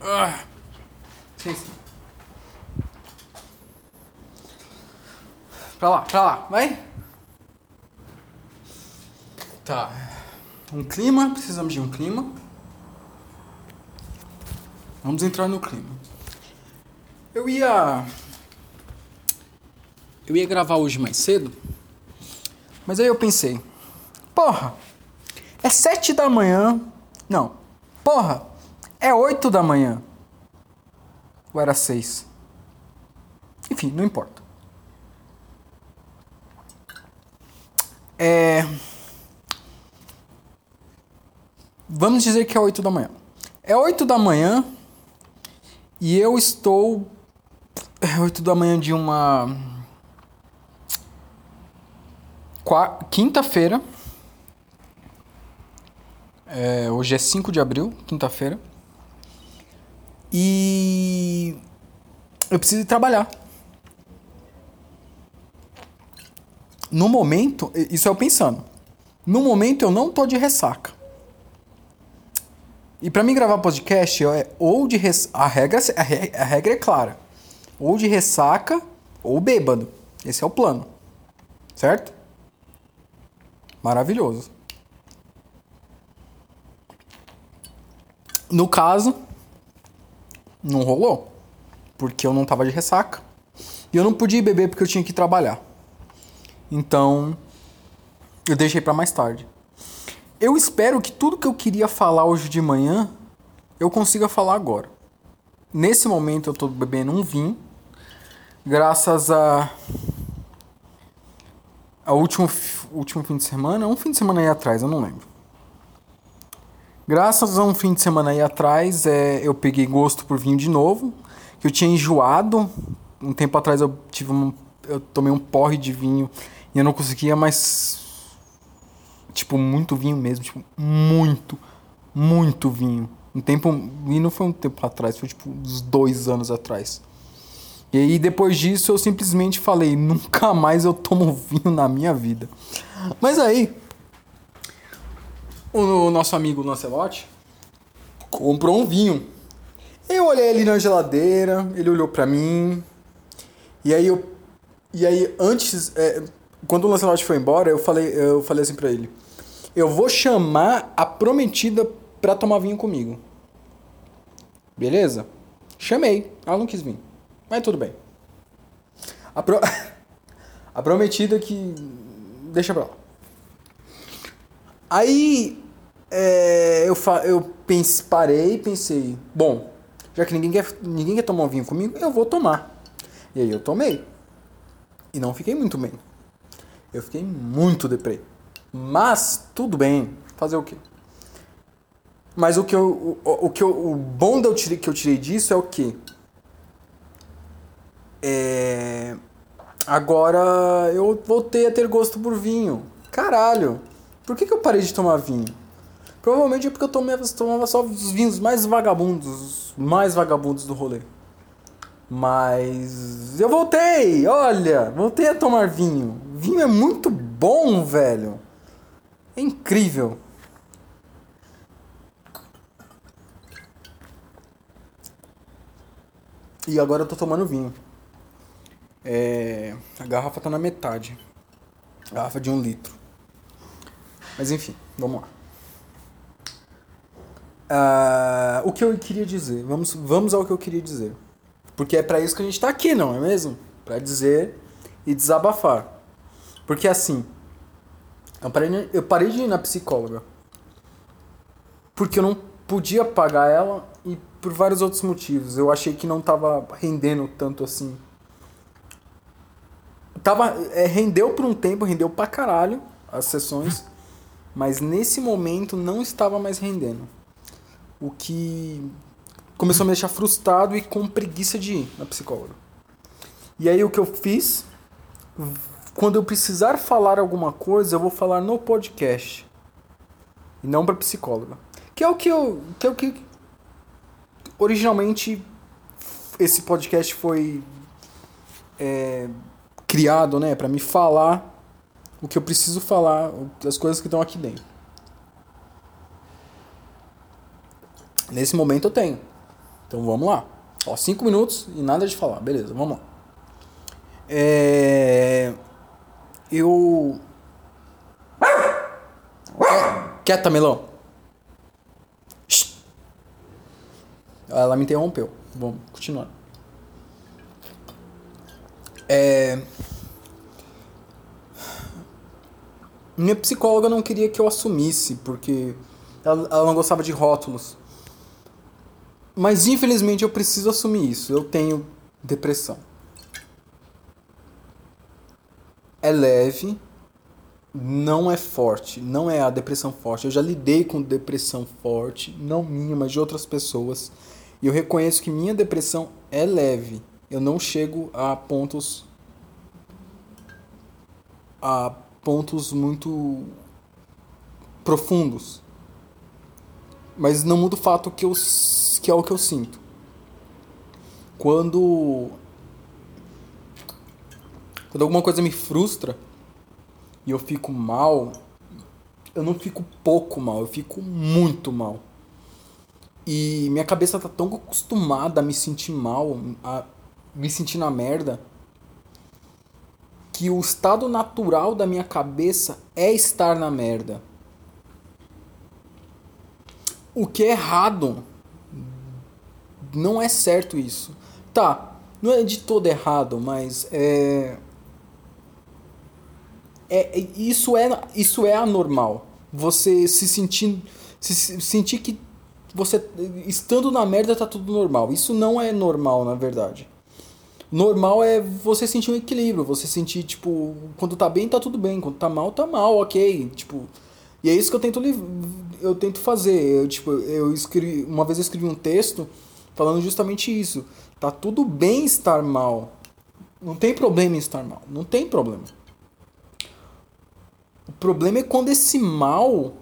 Ah. Sim, sim. Pra lá, pra lá, vai. Tá. Um clima, precisamos de um clima. Vamos entrar no clima. Eu ia. Eu ia gravar hoje mais cedo. Mas aí eu pensei. Porra! É sete da manhã. Não. Porra! É oito da manhã. Ou era seis? Enfim, não importa. É. Vamos dizer que é 8 da manhã. É 8 da manhã e eu estou. É 8 da manhã de uma. Quinta-feira. É, hoje é 5 de abril, quinta-feira. E. Eu preciso ir trabalhar. No momento, isso eu pensando. No momento eu não tô de ressaca. E para mim gravar podcast é ou de res... a regra a, re... a regra é clara. Ou de ressaca ou bêbado. Esse é o plano. Certo? Maravilhoso. No caso, não rolou. Porque eu não tava de ressaca. E eu não podia beber porque eu tinha que trabalhar. Então, eu deixei para mais tarde. Eu espero que tudo que eu queria falar hoje de manhã eu consiga falar agora. Nesse momento eu tô bebendo um vinho, graças a a último último fim de semana, um fim de semana aí atrás, eu não lembro. Graças a um fim de semana aí atrás, é, eu peguei gosto por vinho de novo, que eu tinha enjoado. Um tempo atrás eu tive um, eu tomei um porre de vinho e eu não conseguia mais. Tipo, muito vinho mesmo. Tipo, muito, muito vinho. Um tempo. E não foi um tempo atrás, foi tipo uns dois anos atrás. E aí depois disso eu simplesmente falei, nunca mais eu tomo vinho na minha vida. Mas aí. O nosso amigo Lancelotti comprou um vinho. Eu olhei ali na geladeira, ele olhou pra mim. E aí eu. E aí, antes. É, quando o Lancelot foi embora, eu falei, eu falei assim pra ele: Eu vou chamar a prometida pra tomar vinho comigo. Beleza? Chamei. Ela não quis vir. Mas tudo bem. A, pro... a prometida que. Deixa pra lá. Aí. É, eu, eu pense... parei e pensei: Bom, já que ninguém quer, ninguém quer tomar um vinho comigo, eu vou tomar. E aí eu tomei. E não fiquei muito bem. Eu fiquei muito deprê. Mas, tudo bem. Fazer o quê? Mas o que eu, o, o que eu, o bom eu tirei, que eu tirei disso é o quê? É... Agora eu voltei a ter gosto por vinho. Caralho. Por que, que eu parei de tomar vinho? Provavelmente é porque eu tomava, tomava só os vinhos mais vagabundos, mais vagabundos do rolê. Mas eu voltei, olha, voltei a tomar vinho. Vinho é muito bom, velho. É incrível. E agora eu tô tomando vinho. É, a garrafa tá na metade. Garrafa de um litro. Mas enfim, vamos lá. Uh, o que eu queria dizer? Vamos, vamos ao que eu queria dizer. Porque é para isso que a gente tá aqui, não é mesmo? Para dizer e desabafar. Porque assim, eu parei, eu parei de ir na psicóloga. Porque eu não podia pagar ela e por vários outros motivos. Eu achei que não tava rendendo tanto assim. Tava, é, rendeu por um tempo, rendeu pra caralho as sessões, mas nesse momento não estava mais rendendo. O que começou a me deixar frustrado e com preguiça de ir na psicóloga. E aí o que eu fiz? Quando eu precisar falar alguma coisa, eu vou falar no podcast. E não para psicóloga. Que é o que eu. Que é o que. Originalmente esse podcast foi é, criado, né? para me falar o que eu preciso falar, as coisas que estão aqui dentro. Nesse momento eu tenho. Então vamos lá. Ó, cinco minutos e nada de falar. Beleza, vamos lá. É... Eu. Quieta, melão. Ela me interrompeu. Vamos continuar. É... Minha psicóloga não queria que eu assumisse, porque ela, ela não gostava de rótulos. Mas infelizmente eu preciso assumir isso. Eu tenho depressão. É leve, não é forte, não é a depressão forte. Eu já lidei com depressão forte, não minha, mas de outras pessoas. E eu reconheço que minha depressão é leve. Eu não chego a pontos a pontos muito profundos. Mas não muda o fato que, eu, que é o que eu sinto. Quando. Quando alguma coisa me frustra e eu fico mal, eu não fico pouco mal, eu fico muito mal. E minha cabeça tá tão acostumada a me sentir mal, a me sentir na merda, que o estado natural da minha cabeça é estar na merda. O que é errado. Não é certo isso. Tá, não é de todo errado, mas é. É, isso é isso é anormal. Você se sentir se sentir que você estando na merda tá tudo normal. Isso não é normal, na verdade. Normal é você sentir um equilíbrio, você sentir, tipo, quando tá bem, tá tudo bem, quando tá mal, tá mal, ok. Tipo, e é isso que eu tento, eu tento fazer. Eu, tipo, eu escrevi, uma vez eu escrevi um texto falando justamente isso. Tá tudo bem estar mal. Não tem problema em estar mal. Não tem problema. O problema é quando esse mal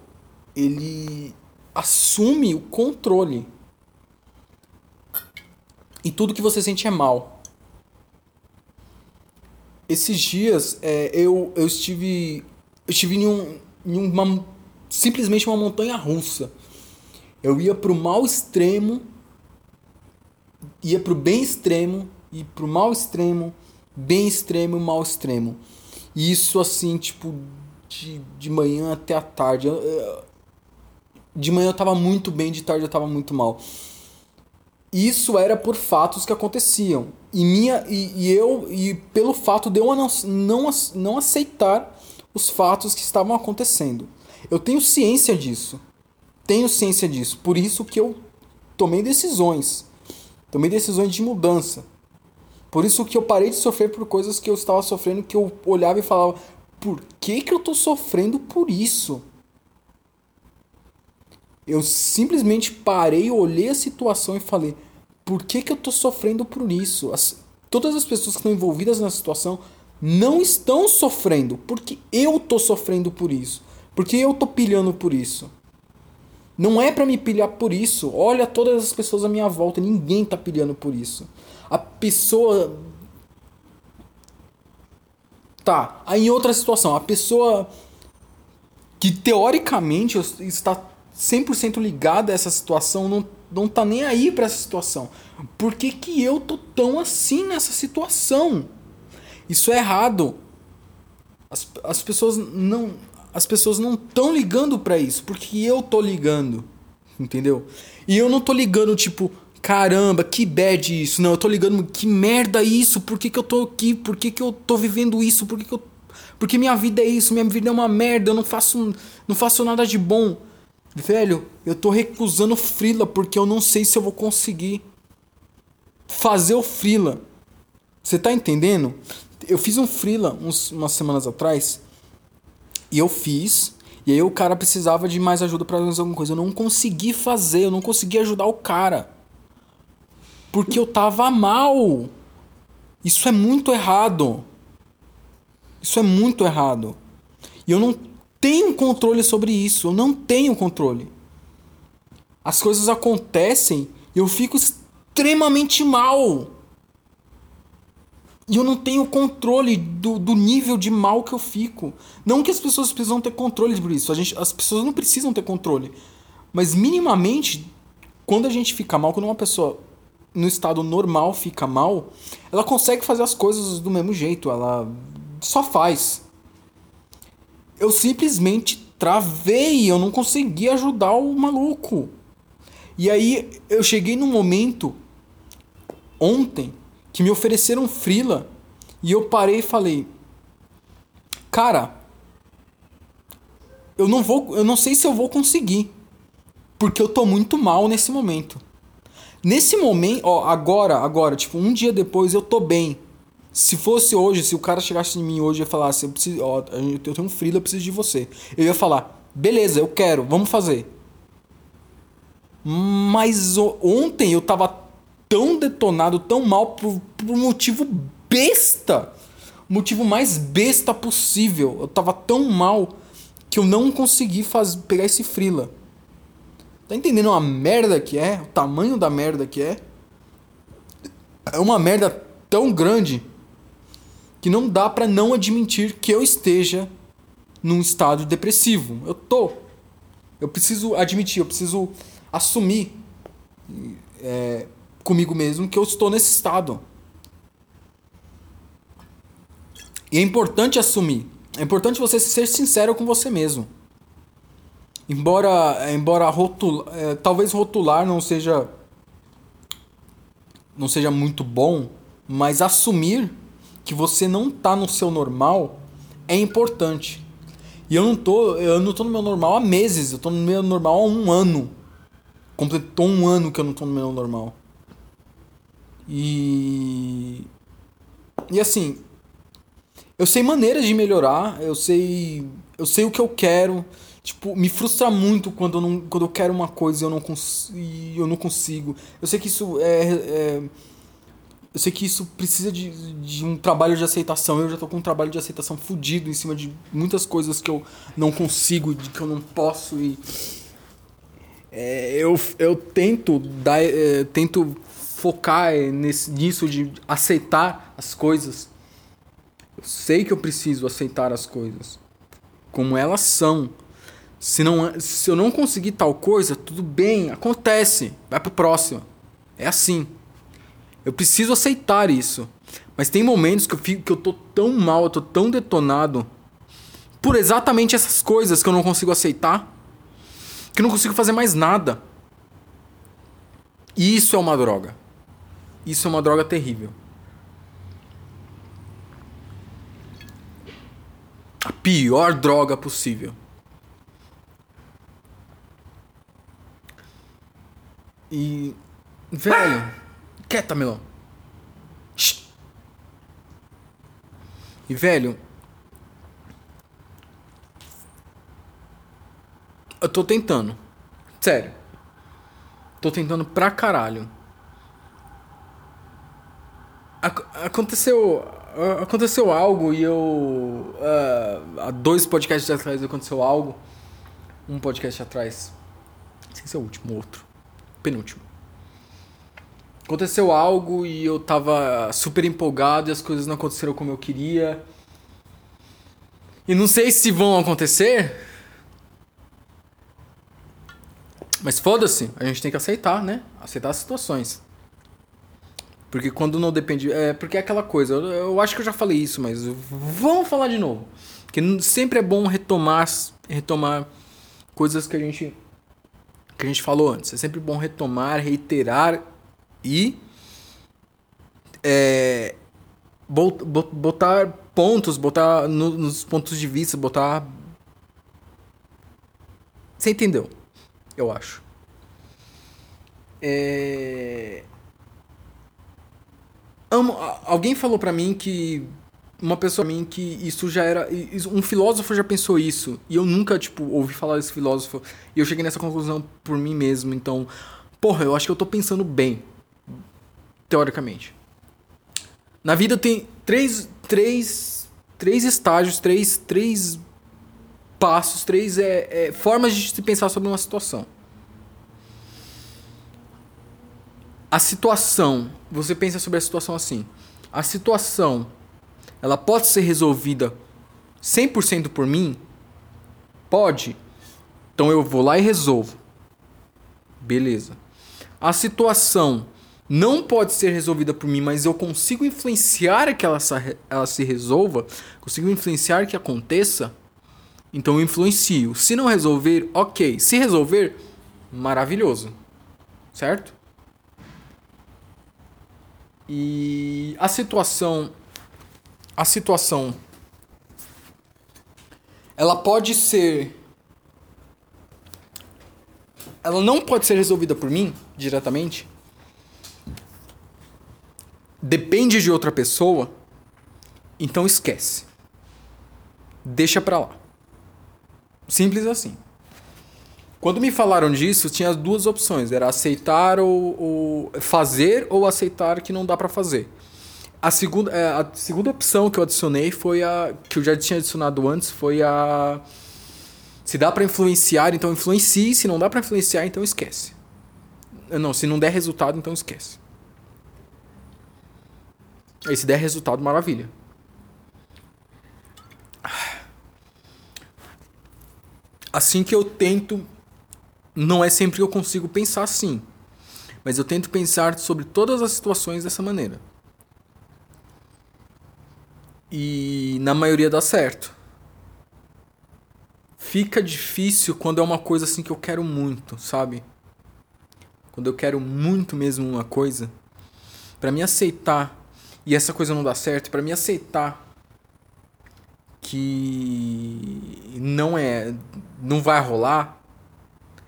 ele assume o controle. E tudo que você sente é mal esses dias é, eu, eu estive. Eu estive em, um, em uma. simplesmente uma montanha russa. Eu ia pro mal extremo, ia pro bem extremo, e pro mal extremo, bem extremo mal extremo. E isso assim, tipo, de, de manhã até a tarde. De manhã eu tava muito bem, de tarde eu tava muito mal. Isso era por fatos que aconteciam. E, minha, e, e eu, e pelo fato de eu não, não, não aceitar os fatos que estavam acontecendo. Eu tenho ciência disso. Tenho ciência disso. Por isso que eu tomei decisões. Tomei decisões de mudança. Por isso que eu parei de sofrer por coisas que eu estava sofrendo, que eu olhava e falava: por que, que eu estou sofrendo por isso? Eu simplesmente parei, olhei a situação e falei: por que, que eu estou sofrendo por isso? As, todas as pessoas que estão envolvidas na situação não estão sofrendo, porque eu estou sofrendo por isso. Porque eu estou pilhando por isso. Não é para me pilhar por isso. Olha todas as pessoas à minha volta, ninguém está pilhando por isso. A pessoa Tá, aí em outra situação, a pessoa que teoricamente está 100% ligada a essa situação não não tá nem aí para essa situação. Por que, que eu tô tão assim nessa situação? Isso é errado. As, as pessoas não as pessoas não estão ligando para isso, porque eu tô ligando. Entendeu? E eu não tô ligando tipo, caramba, que bad isso. Não, eu tô ligando, que merda isso? Por que, que eu tô aqui? Por que, que eu tô vivendo isso? Por que, que eu porque minha vida é isso, minha vida é uma merda, eu não faço não faço nada de bom. Velho, eu tô recusando frila porque eu não sei se eu vou conseguir fazer o frila. Você tá entendendo? Eu fiz um frila uns, umas semanas atrás e eu fiz. E aí o cara precisava de mais ajuda para fazer alguma coisa. Eu não consegui fazer, eu não consegui ajudar o cara. Porque eu tava mal. Isso é muito errado. Isso é muito errado. E eu não tenho controle sobre isso. Eu não tenho controle. As coisas acontecem e eu fico extremamente mal. E eu não tenho controle do, do nível de mal que eu fico. Não que as pessoas precisam ter controle por isso. A gente, as pessoas não precisam ter controle. Mas minimamente, quando a gente fica mal, quando uma pessoa no estado normal fica mal, ela consegue fazer as coisas do mesmo jeito, ela só faz. Eu simplesmente travei, eu não consegui ajudar o maluco. E aí eu cheguei num momento ontem que me ofereceram frila e eu parei e falei: "Cara, eu não vou, eu não sei se eu vou conseguir, porque eu tô muito mal nesse momento. Nesse momento, ó, agora, agora, tipo, um dia depois eu tô bem. Se fosse hoje, se o cara chegasse em mim hoje e falasse, eu preciso, ó, eu tenho um frila, eu preciso de você. Eu ia falar: "Beleza, eu quero, vamos fazer". Mas ontem eu tava tão detonado, tão mal por, por um motivo besta. Motivo mais besta possível. Eu tava tão mal que eu não consegui faz, pegar esse frila. Tá entendendo a merda que é? O tamanho da merda que é? É uma merda tão grande que não dá para não admitir que eu esteja num estado depressivo. Eu tô. Eu preciso admitir, eu preciso assumir é, comigo mesmo que eu estou nesse estado. E é importante assumir. É importante você ser sincero com você mesmo. Embora, embora rotular, é, talvez rotular não seja não seja muito bom, mas assumir que você não está no seu normal é importante. E eu não tô, eu não tô no meu normal há meses, eu tô no meu normal há um ano. Completou um ano que eu não tô no meu normal. E. E assim. Eu sei maneiras de melhorar, eu sei. Eu sei o que eu quero. Tipo, me frustra muito quando eu, não, quando eu quero uma coisa e eu não, cons eu não consigo. Eu sei que isso é, é. Eu sei que isso precisa de, de um trabalho de aceitação. Eu já tô com um trabalho de aceitação fudido em cima de muitas coisas que eu não consigo, de que eu não posso e é, eu, eu tento dar, é, tento focar nesse, nisso de aceitar as coisas. Eu sei que eu preciso aceitar as coisas como elas são. Se, não, se eu não conseguir tal coisa, tudo bem, acontece, vai pro próximo. É assim. Eu preciso aceitar isso. Mas tem momentos que eu, fico, que eu tô tão mal, eu tô tão detonado por exatamente essas coisas que eu não consigo aceitar que eu não consigo fazer mais nada. E isso é uma droga. Isso é uma droga terrível. A pior droga possível. E. Velho. Quieta, melão. E, velho. Eu tô tentando. Sério. Tô tentando pra caralho. Ac aconteceu. Aconteceu algo e eu. Uh, há dois podcasts atrás aconteceu algo. Um podcast atrás. Sem ser o último, outro. Penúltimo. Aconteceu algo e eu tava super empolgado e as coisas não aconteceram como eu queria. E não sei se vão acontecer. Mas foda-se, a gente tem que aceitar, né? Aceitar as situações. Porque quando não depende. É porque é aquela coisa. Eu, eu acho que eu já falei isso, mas vamos falar de novo. Porque sempre é bom retomar, retomar coisas que a gente que a gente falou antes. É sempre bom retomar, reiterar e é, botar pontos, botar no, nos pontos de vista, botar. Você entendeu? eu acho. É... Alguém falou para mim que uma pessoa pra mim que isso já era um filósofo já pensou isso e eu nunca tipo ouvi falar desse filósofo e eu cheguei nessa conclusão por mim mesmo então porra eu acho que eu tô pensando bem teoricamente na vida tem três três três estágios três três passos, três é, é, formas de se pensar sobre uma situação. A situação, você pensa sobre a situação assim. A situação, ela pode ser resolvida 100% por mim? Pode. Então eu vou lá e resolvo. Beleza. A situação não pode ser resolvida por mim, mas eu consigo influenciar que ela, ela se resolva, consigo influenciar que aconteça, então eu influencio. Se não resolver, ok. Se resolver, maravilhoso. Certo? E a situação. A situação. Ela pode ser. Ela não pode ser resolvida por mim diretamente depende de outra pessoa, então esquece. Deixa pra lá. Simples assim. Quando me falaram disso, tinha duas opções: era aceitar ou, ou fazer ou aceitar que não dá para fazer. A segunda, é, a segunda opção que eu adicionei foi a que eu já tinha adicionado antes foi a se dá para influenciar, então influencie, se não dá para influenciar, então esquece. Não, se não der resultado, então esquece. Aí se der resultado, maravilha. Assim que eu tento, não é sempre que eu consigo pensar assim, mas eu tento pensar sobre todas as situações dessa maneira. E na maioria dá certo. Fica difícil quando é uma coisa assim que eu quero muito, sabe? Quando eu quero muito mesmo uma coisa, para me aceitar e essa coisa não dá certo, para mim aceitar que não é, não vai rolar,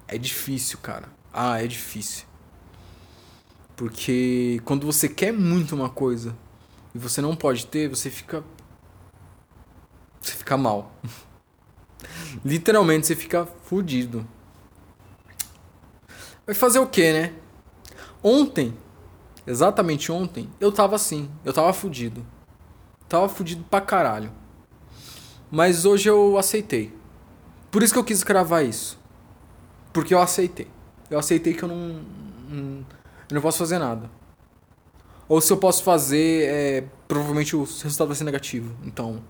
é difícil, cara. Ah, é difícil. Porque quando você quer muito uma coisa e você não pode ter, você fica você fica mal. Literalmente você fica fudido. Vai fazer o que, né? Ontem Exatamente ontem, eu tava assim, eu tava fudido. Tava fudido pra caralho. Mas hoje eu aceitei. Por isso que eu quis gravar isso. Porque eu aceitei. Eu aceitei que eu não. não eu não posso fazer nada. Ou se eu posso fazer, é, provavelmente o resultado vai ser negativo. Então.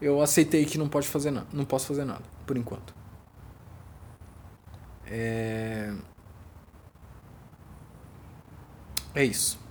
Eu aceitei que não pode fazer nada. Não posso fazer nada, por enquanto. É. É isso.